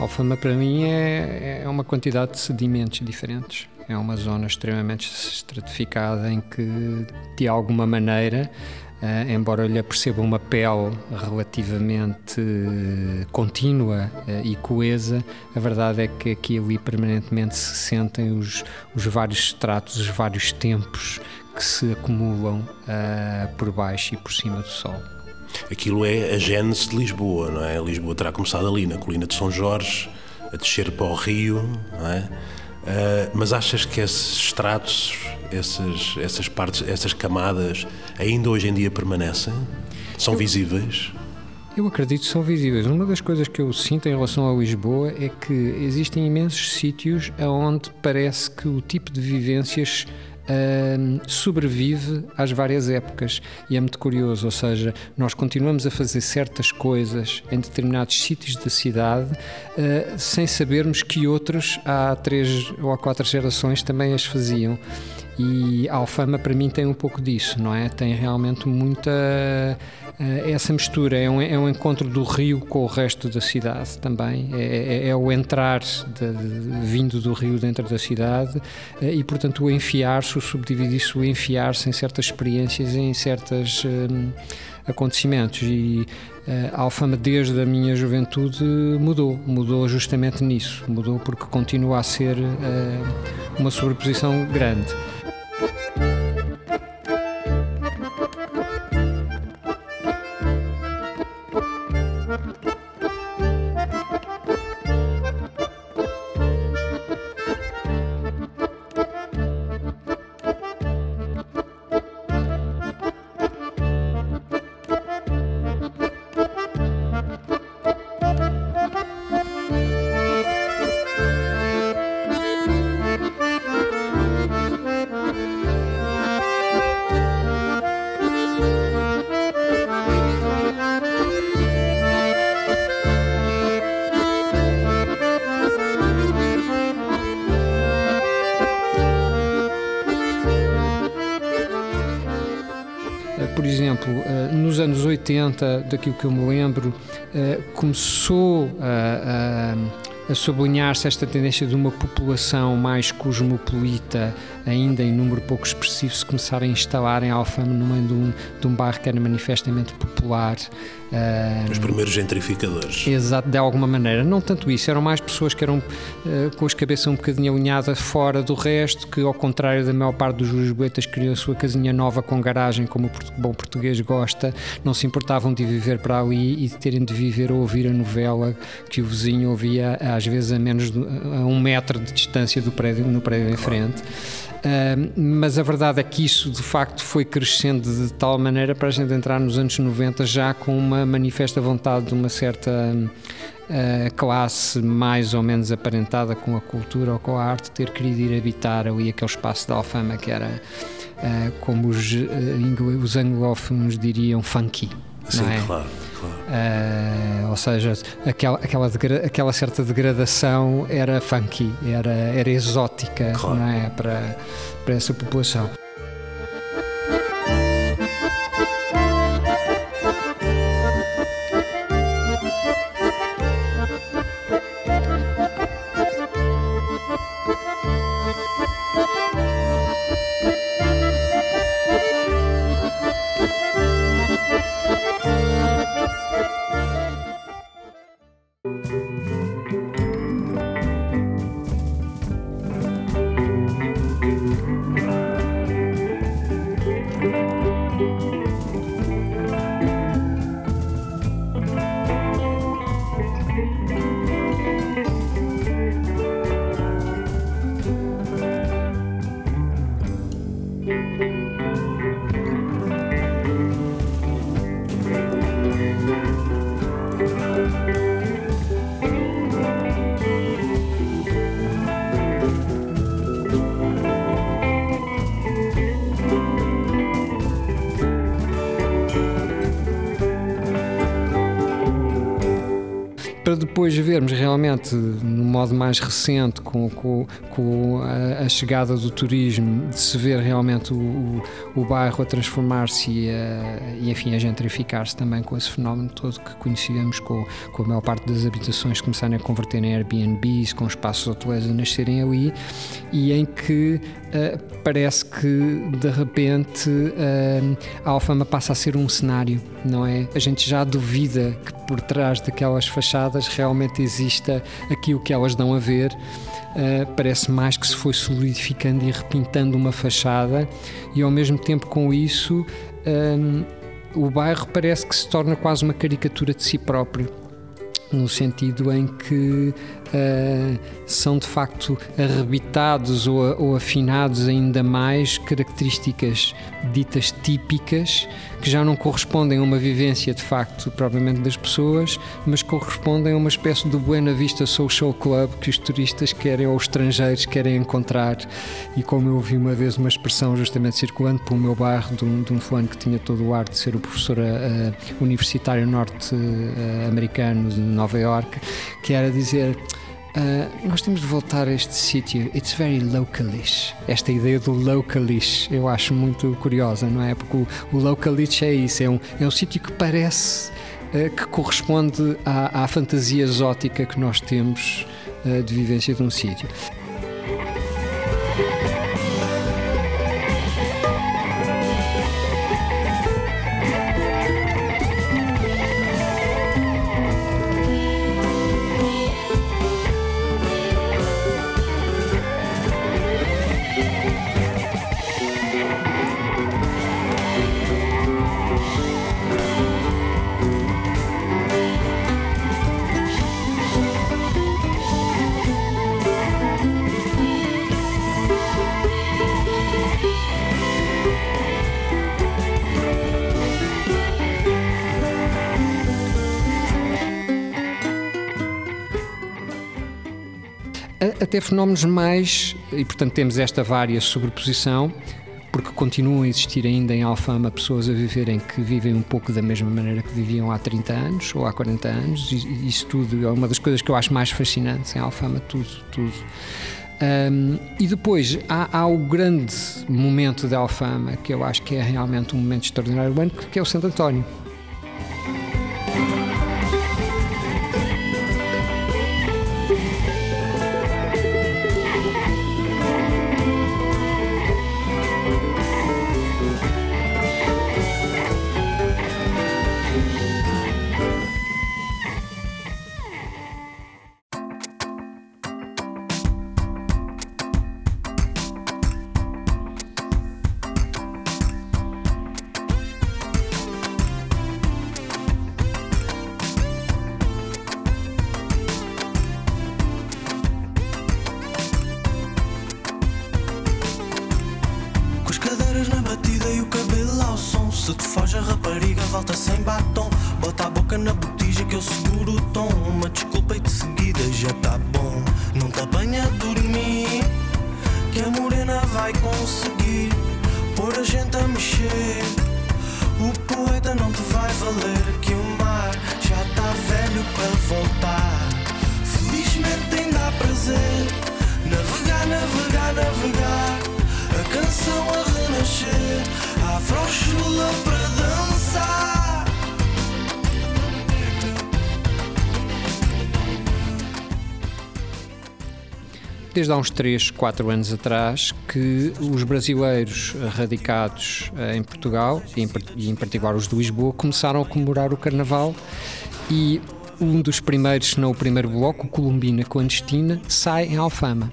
Alfama para mim é, é uma quantidade de sedimentos diferentes. É uma zona extremamente estratificada em que, de alguma maneira, Uh, embora eu lhe perceba uma pele relativamente uh, contínua uh, e coesa, a verdade é que aqui ali permanentemente se sentem os, os vários estratos, os vários tempos que se acumulam por baixo e por cima do sol. Aquilo é a gênese de Lisboa, não é? Lisboa terá começado ali na colina de São Jorge, a descer para o rio, não é? Uh, mas achas que esses estratos, essas, essas partes, essas camadas, ainda hoje em dia permanecem? São eu, visíveis? Eu acredito que são visíveis. Uma das coisas que eu sinto em relação a Lisboa é que existem imensos sítios onde parece que o tipo de vivências sobrevive às várias épocas e é muito curioso, ou seja, nós continuamos a fazer certas coisas em determinados sítios da cidade uh, sem sabermos que outros há três ou há quatro gerações também as faziam. E a Alfama para mim tem um pouco disso, não é? Tem realmente muita eh, essa mistura é um, é um encontro do rio com o resto da cidade também, é, é, é o entrar de, de, vindo do rio dentro da cidade eh, e, portanto, o enfiar-se, o subdividir-se, o enfiar-se em certas experiências, em certos um, eh, acontecimentos. E a Alfama, desde a minha juventude, mudou, mudou justamente nisso, mudou porque continua a ser uh, uma sobreposição grande. 80, daquilo que eu me lembro, eh, começou a, a, sublinhar-se esta tendência de uma população mais cosmopolita, ainda em número pouco expressivo, se começar a instalar em Alfama no meio de um, de um bairro que era manifestamente popular os primeiros gentrificadores. Exato, de alguma maneira. Não tanto isso, eram mais pessoas que eram uh, com as cabeças um bocadinho alinhadas fora do resto, que ao contrário da maior parte dos lisboetas queriam a sua casinha nova com garagem, como o bom português gosta, não se importavam de viver para ali e de terem de viver ou ouvir a novela que o vizinho ouvia às vezes a menos de, a um metro de distância do prédio, no prédio em frente. Uh, mas a verdade é que isso de facto foi crescendo de tal maneira para a gente entrar nos anos 90 já com uma manifesta vontade de uma certa uh, classe mais ou menos aparentada com a cultura ou com a arte ter querido ir habitar ali aquele espaço de Alfama que era uh, como os, os anglófonos diriam funky. Sim, é? claro. Uh, ou seja, aquela, aquela, aquela certa degradação era funky, era, era exótica claro. não é? para, para essa população. Para depois vermos realmente, no modo mais recente, com, com, com a, a, chegada do turismo, de se ver realmente o, o, o bairro a transformar-se e, e, enfim, a gentrificar-se também com esse fenómeno todo que conhecíamos, com, com a maior parte das habitações começarem a converter em Airbnbs, com espaços hoteleiros a nascerem ali, e em que uh, parece que de repente uh, a Alfama passa a ser um cenário, não é? A gente já duvida que por trás daquelas fachadas realmente exista aquilo que elas dão a ver. Uh, parece mais que se foi solidificando e repintando uma fachada, e ao mesmo tempo com isso. o bairro parece que se torna quase uma caricatura de si próprio no sentido em que uh, são de facto arrebitados ou, ou, afinados ainda mais características ditas típicas que já não correspondem a uma vivência de facto propriamente das pessoas, mas correspondem a uma espécie de Buena Vista Social Club que os turistas querem ou os estrangeiros querem encontrar. E como eu ouvi uma vez uma expressão justamente circulando pelo meu bairro de um, de um fulano que tinha todo o ar de ser o professor uh, universitário norte-americano de Nova York, que era dizer Uh, nós temos de voltar a este sítio. It's very localish. Esta ideia do localish eu acho muito curiosa, não é? Porque o, o localish é isso, é um, é um sítio que parece uh, que corresponde à, à, fantasia exótica que nós temos uh, de vivência de um sítio. Até fenómenos mais, e portanto temos esta vária sobreposição, porque continuam a existir ainda em Alfama pessoas a viverem que vivem um pouco da mesma maneira que viviam há 30 anos ou há 40 anos, e isso tudo é uma das coisas que eu acho mais fascinantes em Alfama, tudo, tudo. Um, e depois há, há, o grande momento de Alfama, que eu acho que é realmente um momento extraordinário que é o Santo António. Se te foge a rapariga, volta sem batom. Bota a boca na botija que eu seguro o tom. Uma desculpa e de seguida já tá bom. Não tá te apanha a dormir, que a morena vai conseguir pôr a gente a mexer. O poeta não te vai valer. Desde há uns 3, 4 anos atrás que os brasileiros radicados eh, em Portugal, e em particular os de Lisboa, começaram a comemorar o Carnaval e um dos primeiros, se não o primeiro bloco, o Columbina Clandestina, sai em Alfama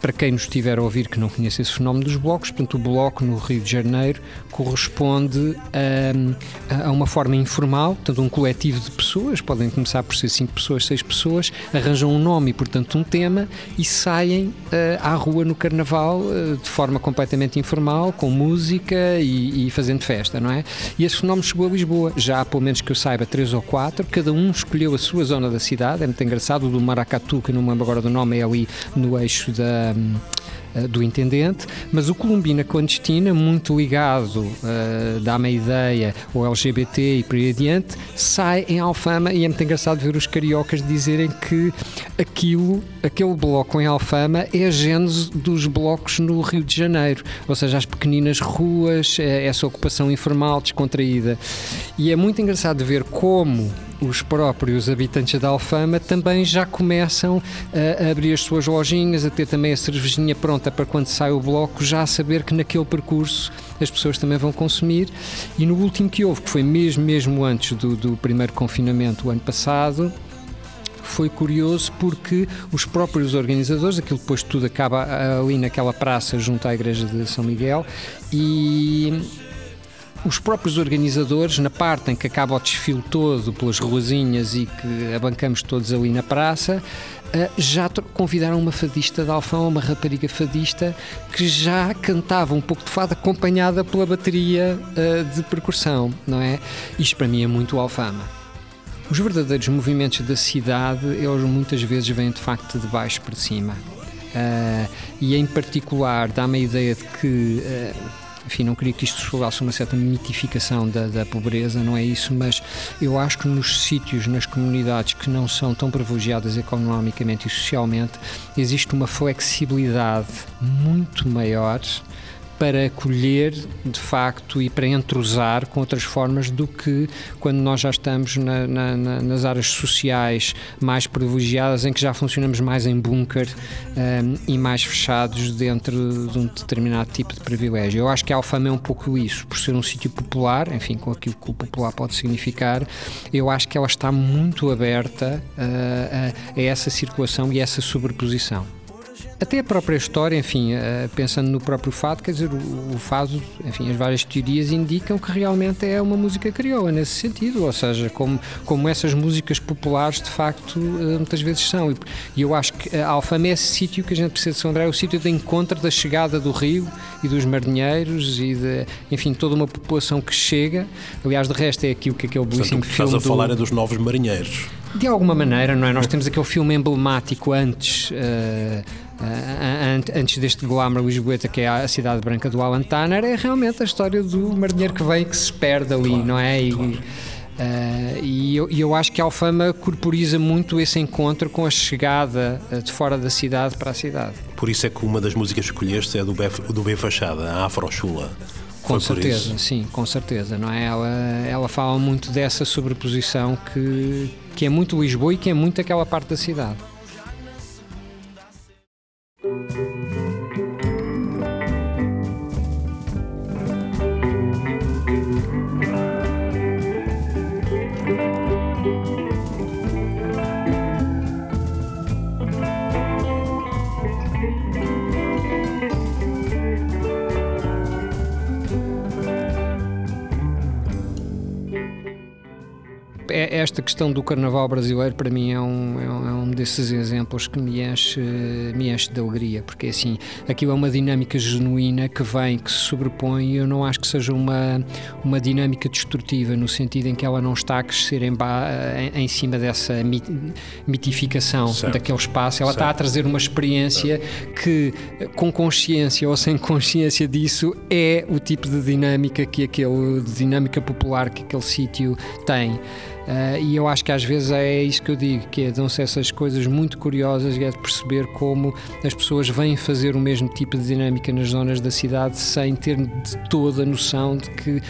para quem nos estiver a ouvir que não conhece esse fenómeno dos blocos, portanto, o bloco no Rio de Janeiro corresponde a, a, uma forma informal, portanto, um coletivo de pessoas, podem começar por ser cinco pessoas, seis pessoas, arranjam um nome e, portanto, um tema e saem uh, à rua no Carnaval uh, de forma completamente informal, com música e, e, fazendo festa, não é? E esse fenómeno chegou a Lisboa, já há pelo menos que eu saiba três ou quatro, cada um escolheu a sua zona da cidade, é muito engraçado, o do Maracatu, que não me lembro agora do nome, é ali no eixo da da eh, do intendente, mas o Columbina Clandestina, muito ligado, uh, dá-me a ideia, ao LGBT e por aí adiante, sai em Alfama e é muito engraçado ver os cariocas dizerem que aquilo, aquele bloco em Alfama é a gênese dos blocos no Rio de Janeiro, ou seja, as pequeninas ruas, eh, essa ocupação informal, descontraída. E é muito engraçado ver como os próprios habitantes da Alfama também já começam a abrir as suas lojinhas, a ter também a cervejinha pronta para quando sai o bloco, já a saber que naquele percurso as pessoas também vão consumir. E no último que houve, que foi mesmo, mesmo antes do, do primeiro confinamento, o ano passado, foi curioso porque os próprios organizadores, aquilo depois tudo acaba ali naquela praça junto à igreja de São Miguel e os próprios organizadores, na parte em que acaba o desfile todo pelas ruazinhas e que abancamos todos ali na praça, eh, já convidaram uma fadista de Alfão, uma rapariga fadista, que já cantava um pouco de fado acompanhada pela bateria eh, de percussão, não é? Isto para mim é muito Alfama. Os verdadeiros movimentos da cidade, eles muitas vezes vêm de facto de baixo para cima. Uh, e em particular dá-me a ideia de que enfim, não queria que isto soasse uma certa mitificação da, da, pobreza, não é isso, mas eu acho que nos sítios, nas comunidades que não são tão privilegiadas economicamente e socialmente, existe uma flexibilidade muito maior para acolher de facto e para entrosar com outras formas do que quando nós já estamos na, na, nas áreas sociais mais privilegiadas, em que já funcionamos mais em bunker um, e mais fechados dentro de um determinado tipo de privilégio. Eu acho que a Alfama é um pouco isso, por ser um sítio popular, enfim, com aquilo que o popular pode significar, eu acho que ela está muito aberta uh, a, a essa circulação e essa sobreposição. Até a própria história, enfim, uh, pensando no próprio fado, quer dizer, o, o, fado, enfim, as várias teorias indicam que realmente é uma música crioula nesse sentido, ou seja, como, como essas músicas populares de facto uh, muitas vezes são. E, eu acho que a Alfama é esse sítio que a gente precisa de São André, é o sítio de encontro da chegada do rio e dos marinheiros e de, enfim, toda uma população que chega. Aliás, de resto é aquilo que aquele belíssimo Portanto, filme. Estás a falar é dos novos marinheiros. De alguma maneira, não é? Nós temos aquele filme emblemático antes. Uh, antes deste glamour lisboeta que é a cidade branca do Alan Tanner, é realmente a história do marinheiro que vem que se perde ali, claro, não é? E, claro. Uh, e eu, eu, acho que a Alfama corporiza muito esse encontro com a chegada de fora da cidade para a cidade. Por isso é que uma das músicas que escolheste é do B, do B Fachada, a Afro Chula. Com certeza, sim, com certeza, não é? Ela, ela fala muito dessa sobreposição que, que é muito Lisboa e que é muito aquela parte da cidade. Esta questão do carnaval brasileiro para mim é um, é um, é um desses exemplos que me enche, me enche de alegria, porque assim, aquilo é uma dinâmica genuína que vem, que se sobrepõe e eu não acho que seja uma, uma dinâmica destrutiva, no sentido em que ela não está a crescer em, em, em cima dessa mitificação certo. daquele espaço, ela certo. está a trazer uma experiência certo. que, com consciência ou sem consciência disso, é o tipo de dinâmica que aquele, de dinâmica popular que aquele sítio tem. Uh, e eu acho que às vezes é isso que eu digo, que é, dão-se essas coisas muito curiosas e é de perceber como as pessoas vêm fazer o mesmo tipo de dinâmica nas zonas da cidade sem ter de toda a noção de que uh,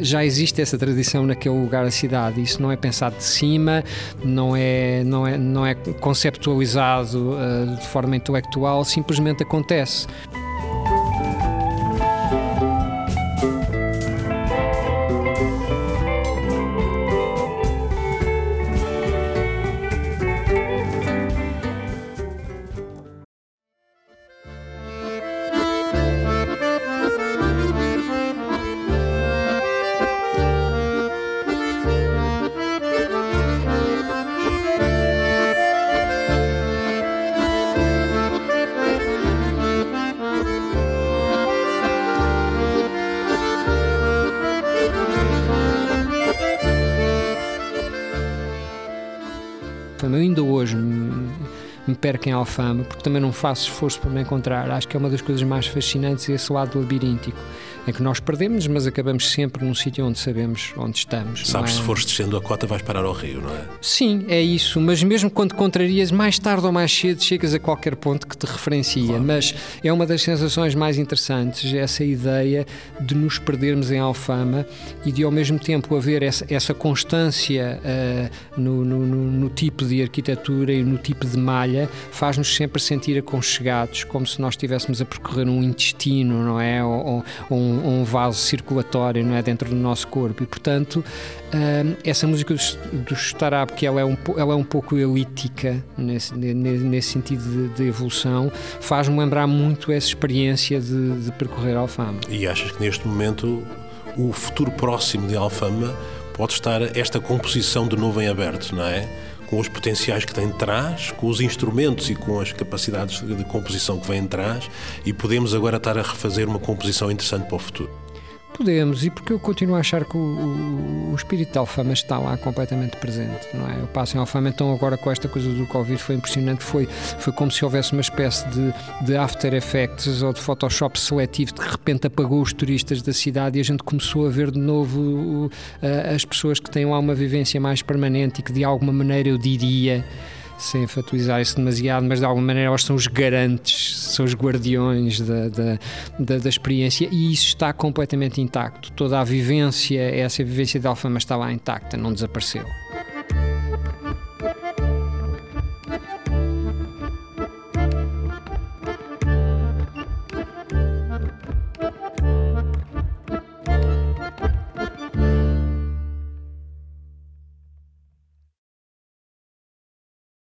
já existe essa tradição naquele lugar da cidade. Isso não é pensado de cima, não é, não é, não é conceptualizado uh, de forma intelectual, simplesmente acontece. Eu ainda hoje me perco em Alfama, porque também não faço esforço para me encontrar. Acho que é uma das coisas mais fascinantes esse lado labiríntico, em que nós perdemos, mas acabamos sempre num sítio onde sabemos onde estamos. Sabes, é? se fores descendo a cota, vais parar ao rio, não é? Sim, é isso, mas mesmo quando contrarias, mais tarde ou mais cedo chegas a qualquer ponto que te referencia. Claro. Mas é uma das sensações mais interessantes, essa ideia de nos perdermos em Alfama e de ao mesmo tempo haver essa, essa constância uh, no, no, no, tipo de arquitetura e no tipo de malha, faz-nos sempre sentir aconchegados, como se nós estivéssemos a percorrer um intestino, não é? Ou, ou um, um, vaso circulatório, não é? Dentro do nosso corpo. E, portanto, uh, essa música do, do Starab, que ela é um, ela é um pouco elítica nesse, nesse sentido de, de evolução, faz-me lembrar muito essa experiência de, de percorrer Alfama. E achas que neste momento o futuro próximo de Alfama pode estar esta composição de novo em aberto, não é? Com os potenciais que tem trás, com os instrumentos e com as capacidades de composição que vem atrás, e podemos agora estar a refazer uma composição interessante para o futuro. Podemos, e porque eu continuo a achar que o, o, o, espírito de Alfama está lá completamente presente, não é? Eu passo em Alfama, então agora com esta coisa do Covid foi impressionante, foi, foi como se houvesse uma espécie de, de After Effects ou de Photoshop seletivo, de repente apagou os turistas da cidade e a gente começou a ver de novo uh, as pessoas que têm lá uma vivência mais permanente e que de alguma maneira eu diria sem enfatizar isso demasiado, mas de alguma maneira elas são os garantes, são os guardiões da, da, da, da, experiência e isso está completamente intacto. Toda a vivência, essa vivência de Alfama está lá intacta, não desapareceu.